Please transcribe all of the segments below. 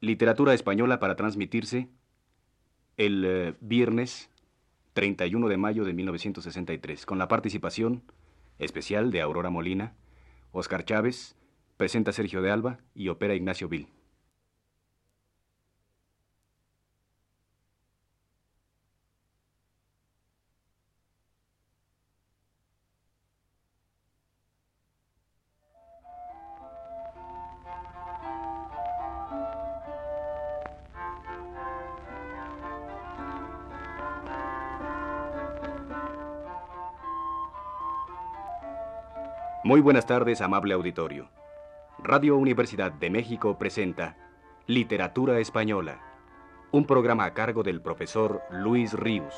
Literatura española para transmitirse el eh, viernes 31 de mayo de 1963, con la participación especial de Aurora Molina, Oscar Chávez, presenta Sergio de Alba y opera Ignacio Vil. Muy buenas tardes, amable auditorio. Radio Universidad de México presenta Literatura Española, un programa a cargo del profesor Luis Ríos.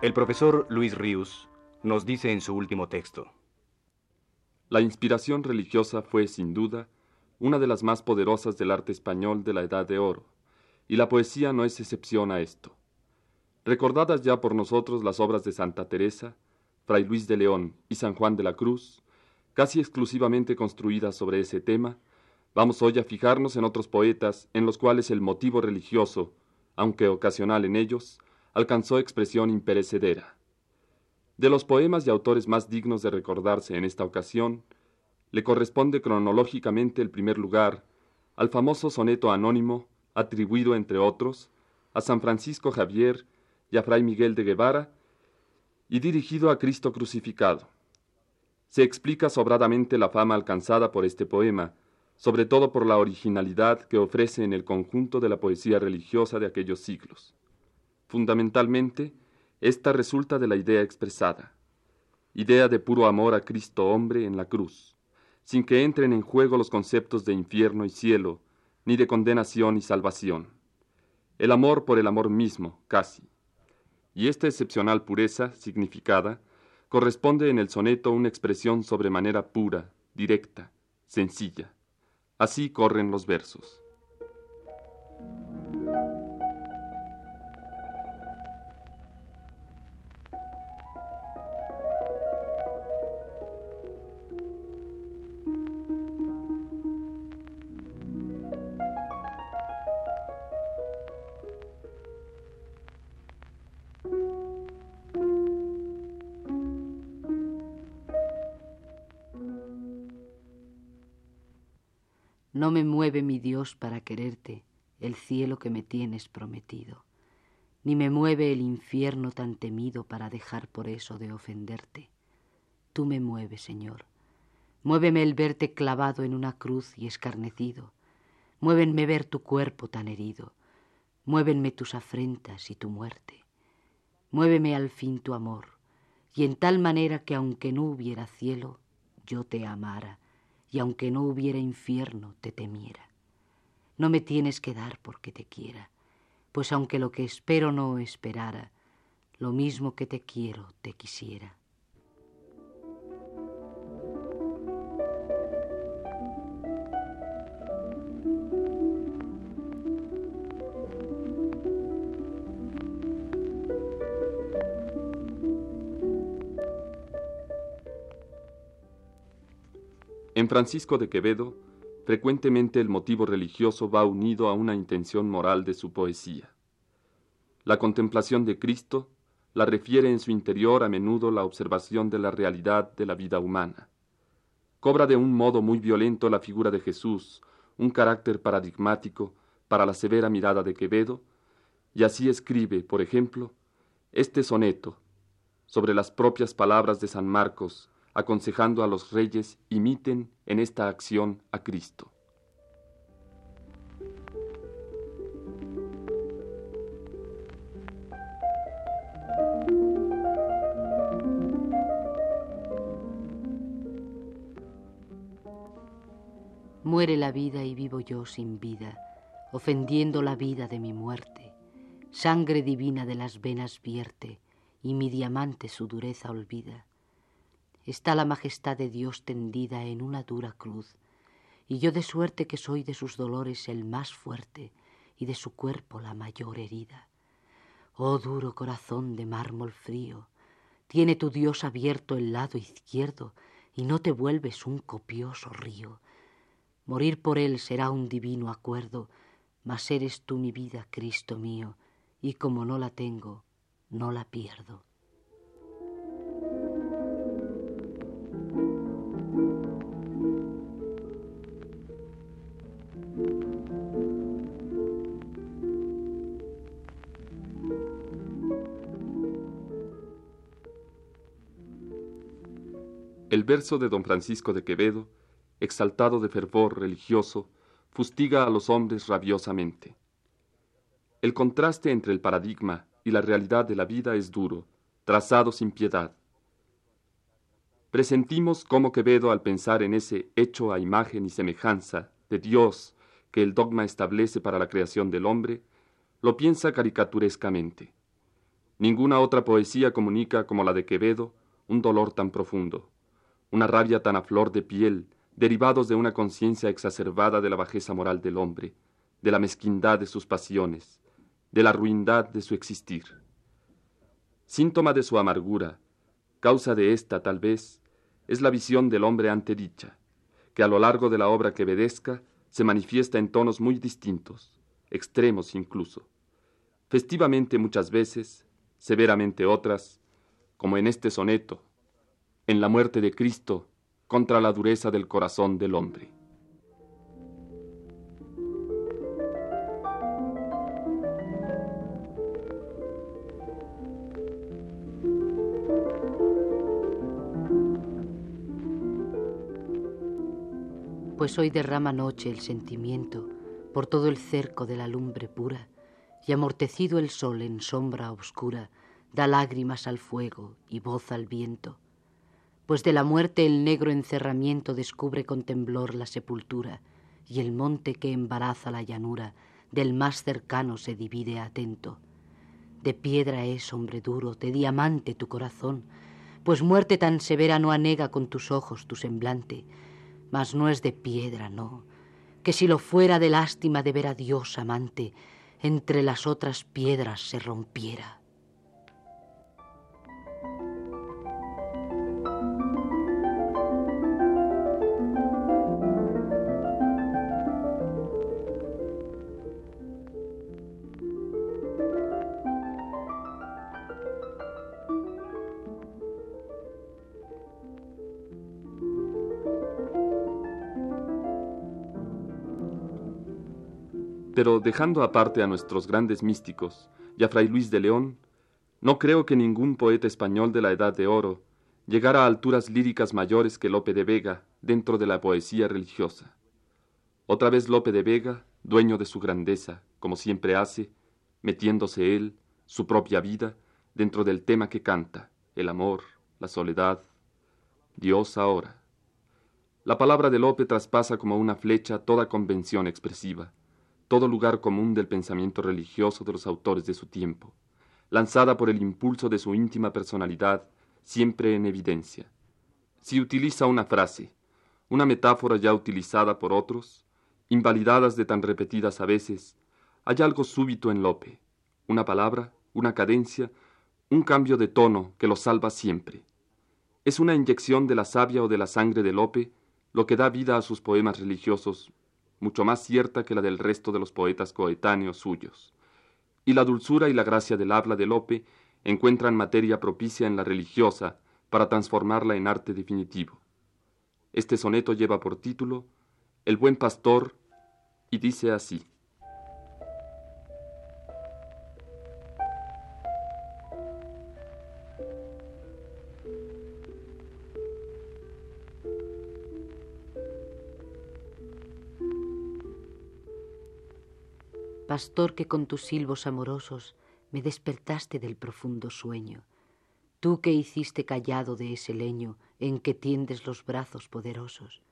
El profesor Luis Ríos nos dice en su último texto. La inspiración religiosa fue, sin duda, una de las más poderosas del arte español de la Edad de Oro y la poesía no es excepción a esto. Recordadas ya por nosotros las obras de Santa Teresa, Fray Luis de León y San Juan de la Cruz, casi exclusivamente construidas sobre ese tema, vamos hoy a fijarnos en otros poetas en los cuales el motivo religioso, aunque ocasional en ellos, alcanzó expresión imperecedera. De los poemas y autores más dignos de recordarse en esta ocasión, le corresponde cronológicamente el primer lugar al famoso soneto anónimo atribuido, entre otros, a San Francisco Javier y a Fray Miguel de Guevara, y dirigido a Cristo crucificado. Se explica sobradamente la fama alcanzada por este poema, sobre todo por la originalidad que ofrece en el conjunto de la poesía religiosa de aquellos siglos. Fundamentalmente, esta resulta de la idea expresada, idea de puro amor a Cristo hombre en la cruz, sin que entren en juego los conceptos de infierno y cielo, ni de condenación y salvación. El amor por el amor mismo, casi. Y esta excepcional pureza, significada, corresponde en el soneto una expresión sobremanera pura, directa, sencilla. Así corren los versos. Me mueve mi Dios para quererte el cielo que me tienes prometido, ni me mueve el infierno tan temido para dejar por eso de ofenderte. Tú me mueves, Señor. Muéveme el verte clavado en una cruz y escarnecido. Muévenme ver tu cuerpo tan herido. Muévenme tus afrentas y tu muerte. Muéveme al fin tu amor, y en tal manera que aunque no hubiera cielo, yo te amara y aunque no hubiera infierno te temiera. No me tienes que dar porque te quiera, pues aunque lo que espero no esperara, lo mismo que te quiero te quisiera. En Francisco de Quevedo, frecuentemente el motivo religioso va unido a una intención moral de su poesía. La contemplación de Cristo la refiere en su interior a menudo la observación de la realidad de la vida humana. Cobra de un modo muy violento la figura de Jesús, un carácter paradigmático para la severa mirada de Quevedo, y así escribe, por ejemplo, este soneto sobre las propias palabras de San Marcos aconsejando a los reyes imiten en esta acción a Cristo. Muere la vida y vivo yo sin vida, ofendiendo la vida de mi muerte. Sangre divina de las venas vierte, y mi diamante su dureza olvida está la majestad de Dios tendida en una dura cruz, y yo de suerte que soy de sus dolores el más fuerte y de su cuerpo la mayor herida. Oh duro corazón de mármol frío, Tiene tu Dios abierto el lado izquierdo y no te vuelves un copioso río. Morir por él será un divino acuerdo, mas eres tú mi vida, Cristo mío, y como no la tengo, no la pierdo. El verso de don Francisco de Quevedo, exaltado de fervor religioso, fustiga a los hombres rabiosamente. El contraste entre el paradigma y la realidad de la vida es duro, trazado sin piedad. Presentimos cómo Quevedo, al pensar en ese hecho a imagen y semejanza de Dios que el dogma establece para la creación del hombre, lo piensa caricaturescamente. Ninguna otra poesía comunica como la de Quevedo un dolor tan profundo una rabia tan a flor de piel, derivados de una conciencia exacerbada de la bajeza moral del hombre, de la mezquindad de sus pasiones, de la ruindad de su existir. Síntoma de su amargura, causa de esta tal vez, es la visión del hombre antedicha, que a lo largo de la obra que obedezca se manifiesta en tonos muy distintos, extremos incluso, festivamente muchas veces, severamente otras, como en este soneto, en la muerte de Cristo contra la dureza del corazón del hombre. Pues hoy derrama noche el sentimiento por todo el cerco de la lumbre pura, y amortecido el sol en sombra oscura, da lágrimas al fuego y voz al viento pues de la muerte el negro encerramiento descubre con temblor la sepultura, y el monte que embaraza la llanura del más cercano se divide atento. De piedra es, hombre duro, de diamante tu corazón, pues muerte tan severa no anega con tus ojos tu semblante, mas no es de piedra, no, que si lo fuera de lástima de ver a Dios amante, entre las otras piedras se rompiera. Pero dejando aparte a nuestros grandes místicos y a Fray Luis de León, no creo que ningún poeta español de la Edad de Oro llegara a alturas líricas mayores que Lope de Vega dentro de la poesía religiosa. Otra vez Lope de Vega, dueño de su grandeza, como siempre hace, metiéndose él, su propia vida, dentro del tema que canta, el amor, la soledad, Dios ahora. La palabra de Lope traspasa como una flecha toda convención expresiva todo lugar común del pensamiento religioso de los autores de su tiempo, lanzada por el impulso de su íntima personalidad, siempre en evidencia. Si utiliza una frase, una metáfora ya utilizada por otros, invalidadas de tan repetidas a veces, hay algo súbito en Lope, una palabra, una cadencia, un cambio de tono que lo salva siempre. Es una inyección de la savia o de la sangre de Lope lo que da vida a sus poemas religiosos mucho más cierta que la del resto de los poetas coetáneos suyos. Y la dulzura y la gracia del habla de Lope encuentran materia propicia en la religiosa para transformarla en arte definitivo. Este soneto lleva por título El buen pastor y dice así. Pastor que con tus silbos amorosos me despertaste del profundo sueño, tú que hiciste callado de ese leño en que tiendes los brazos poderosos.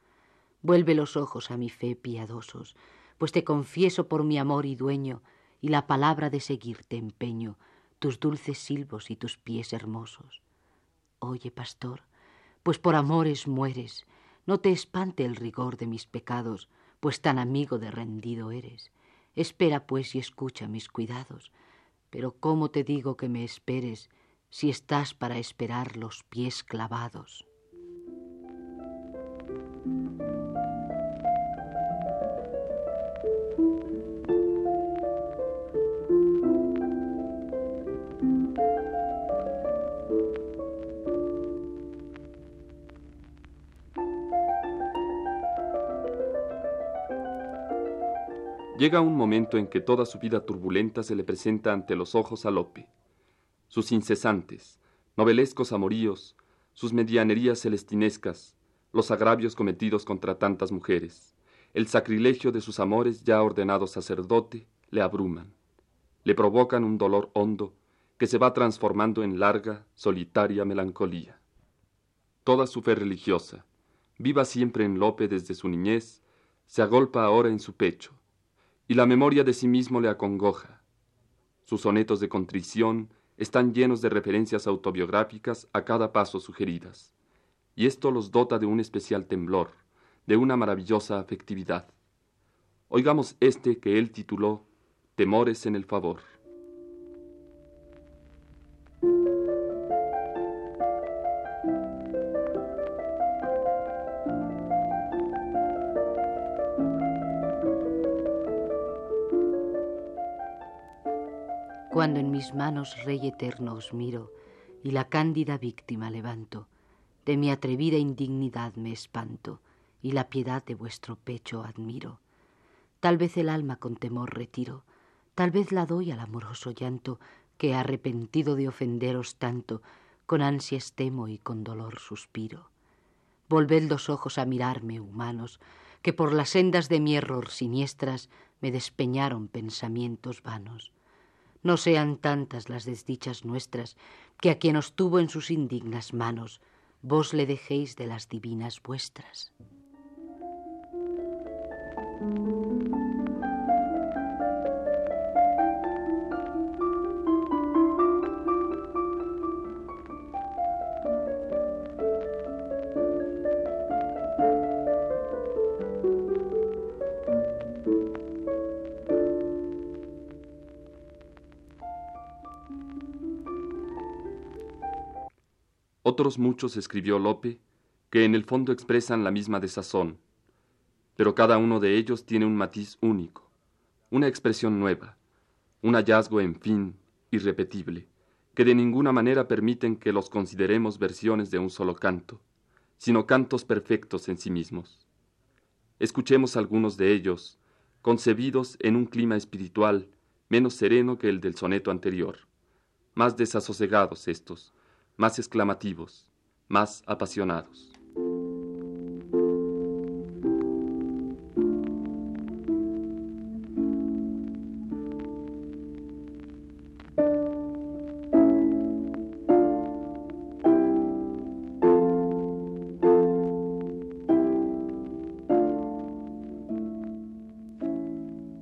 Vuelve los ojos a mi fe piadosos, pues te confieso por mi amor y dueño, y la palabra de seguirte empeño, tus dulces silbos y tus pies hermosos. Oye, pastor, pues por amores mueres, no te espante el rigor de mis pecados, pues tan amigo de rendido eres. Espera, pues, y escucha mis cuidados. Pero cómo te digo que me esperes, si estás para esperar los pies clavados. Llega un momento en que toda su vida turbulenta se le presenta ante los ojos a Lope. Sus incesantes, novelescos amoríos, sus medianerías celestinescas, los agravios cometidos contra tantas mujeres, el sacrilegio de sus amores ya ordenado sacerdote, le abruman, le provocan un dolor hondo que se va transformando en larga, solitaria melancolía. Toda su fe religiosa, viva siempre en Lope desde su niñez, se agolpa ahora en su pecho, y la memoria de sí mismo le acongoja. Sus sonetos de contrición están llenos de referencias autobiográficas a cada paso sugeridas, y esto los dota de un especial temblor, de una maravillosa afectividad. Oigamos este que él tituló Temores en el favor. Cuando en mis manos, Rey eterno, os miro y la cándida víctima levanto, de mi atrevida indignidad me espanto y la piedad de vuestro pecho admiro. Tal vez el alma con temor retiro, tal vez la doy al amoroso llanto que arrepentido de ofenderos tanto, con ansias temo y con dolor suspiro. Volved los ojos a mirarme, humanos, que por las sendas de mi error siniestras me despeñaron pensamientos vanos no sean tantas las desdichas nuestras, que a quien os tuvo en sus indignas manos, vos le dejéis de las divinas vuestras. Otros muchos escribió Lope, que en el fondo expresan la misma desazón, pero cada uno de ellos tiene un matiz único, una expresión nueva, un hallazgo, en fin, irrepetible, que de ninguna manera permiten que los consideremos versiones de un solo canto, sino cantos perfectos en sí mismos. Escuchemos algunos de ellos, concebidos en un clima espiritual menos sereno que el del soneto anterior, más desasosegados estos, más exclamativos, más apasionados.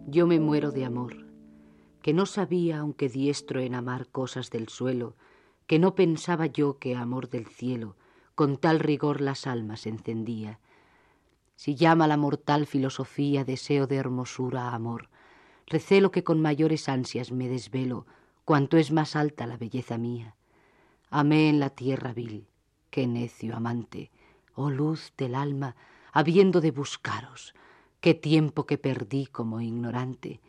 Yo me muero de amor, que no sabía, aunque diestro en amar cosas del suelo, que no pensaba yo que amor del cielo con tal rigor las almas encendía. Si llama la mortal filosofía deseo de hermosura amor, recelo que con mayores ansias me desvelo cuanto es más alta la belleza mía. Amé en la tierra vil, qué necio amante, oh luz del alma, habiendo de buscaros, qué tiempo que perdí como ignorante.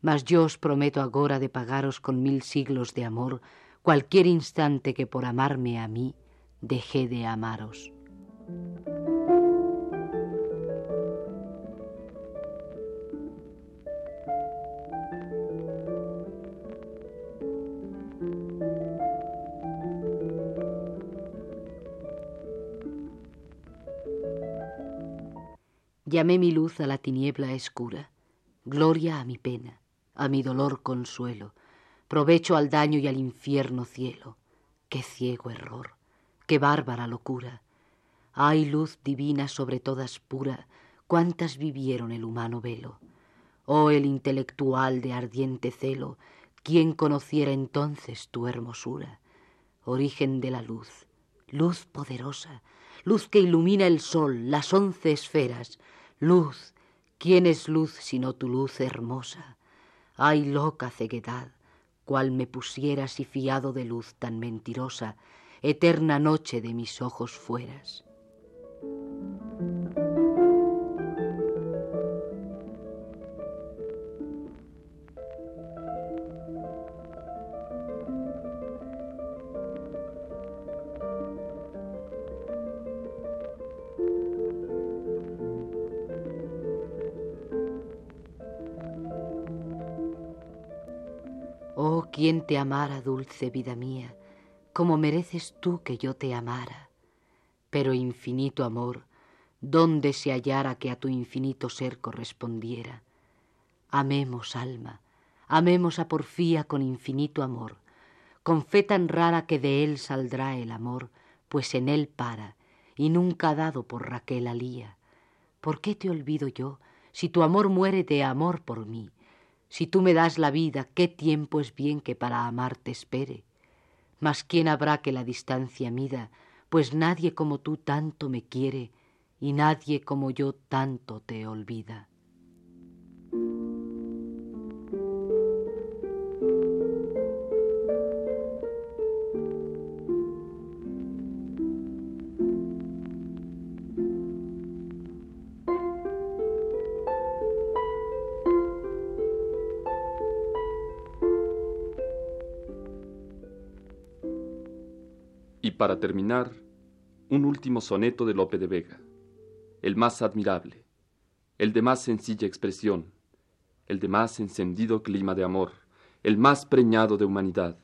Mas yo os prometo agora de pagaros con mil siglos de amor cualquier instante que por amarme a mí dejé de amaros. Llamé mi luz a la tiniebla escura, gloria a mi pena, a mi dolor consuelo, provecho al daño y al infierno cielo. Qué ciego error, qué bárbara locura. Hay luz divina sobre todas pura, cuántas vivieron el humano velo. Oh el intelectual de ardiente celo, ¿quién conociera entonces tu hermosura? Origen de la luz, luz poderosa, luz que ilumina el sol, las once esferas, luz, ¿quién es luz sino tu luz hermosa? Ay loca ceguedad, cual me pusieras y fiado de luz tan mentirosa, eterna noche de mis ojos fueras. Te amara, dulce vida mía, como mereces tú que yo te amara? Pero infinito amor, ¿dónde se hallara que a tu infinito ser correspondiera? Amemos, alma, amemos a Porfía con infinito amor, con fe tan rara que de él saldrá el amor, pues en él para, y nunca dado por Raquel alía. ¿Por qué te olvido yo, si tu amor muere de amor por mí? Si tú me das la vida, qué tiempo es bien que para amarte espere. Mas quién habrá que la distancia mida, pues nadie como tú tanto me quiere, y nadie como yo tanto te olvida. Para terminar, un último soneto de Lope de Vega, el más admirable, el de más sencilla expresión, el de más encendido clima de amor, el más preñado de humanidad.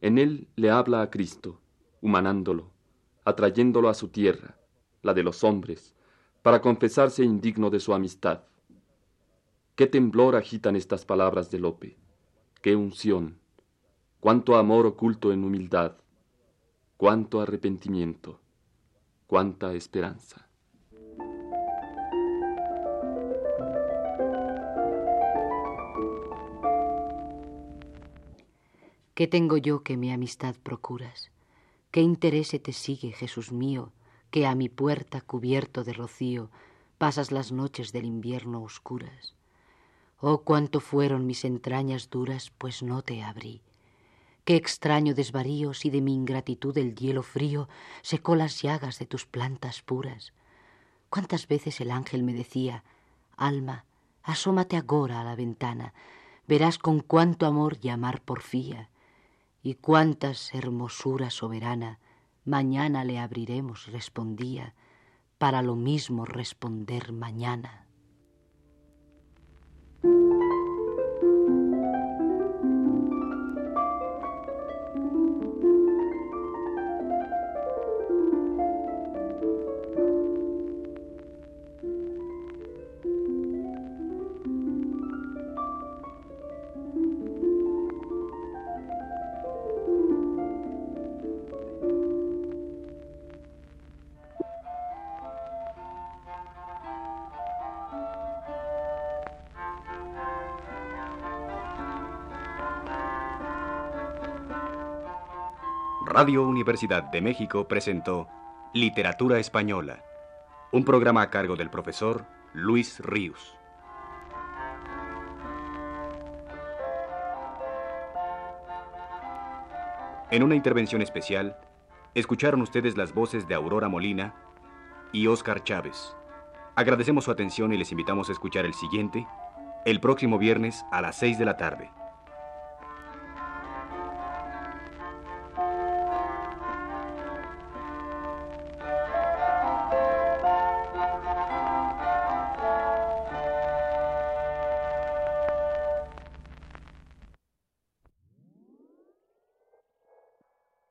En él le habla a Cristo, humanándolo, atrayéndolo a su tierra, la de los hombres, para confesarse indigno de su amistad. Qué temblor agitan estas palabras de Lope, qué unción, cuánto amor oculto en humildad, cuánto arrepentimiento, cuánta esperanza. ¿Qué tengo yo que mi amistad procuras? ¿Qué interés te sigue, Jesús mío, que a mi puerta cubierto de rocío pasas las noches del invierno oscuras? Oh, cuánto fueron mis entrañas duras, pues no te abrí Qué extraño desvarío si de mi ingratitud el hielo frío secó las llagas de tus plantas puras. Cuántas veces el ángel me decía, Alma, asómate agora a la ventana, verás con cuánto amor llamar porfía, y cuántas hermosura soberana mañana le abriremos, respondía, para lo mismo responder mañana. Radio Universidad de México presentó Literatura Española, un programa a cargo del profesor Luis Ríos. En una intervención especial, escucharon ustedes las voces de Aurora Molina y Óscar Chávez. Agradecemos su atención y les invitamos a escuchar el siguiente, el próximo viernes a las 6 de la tarde.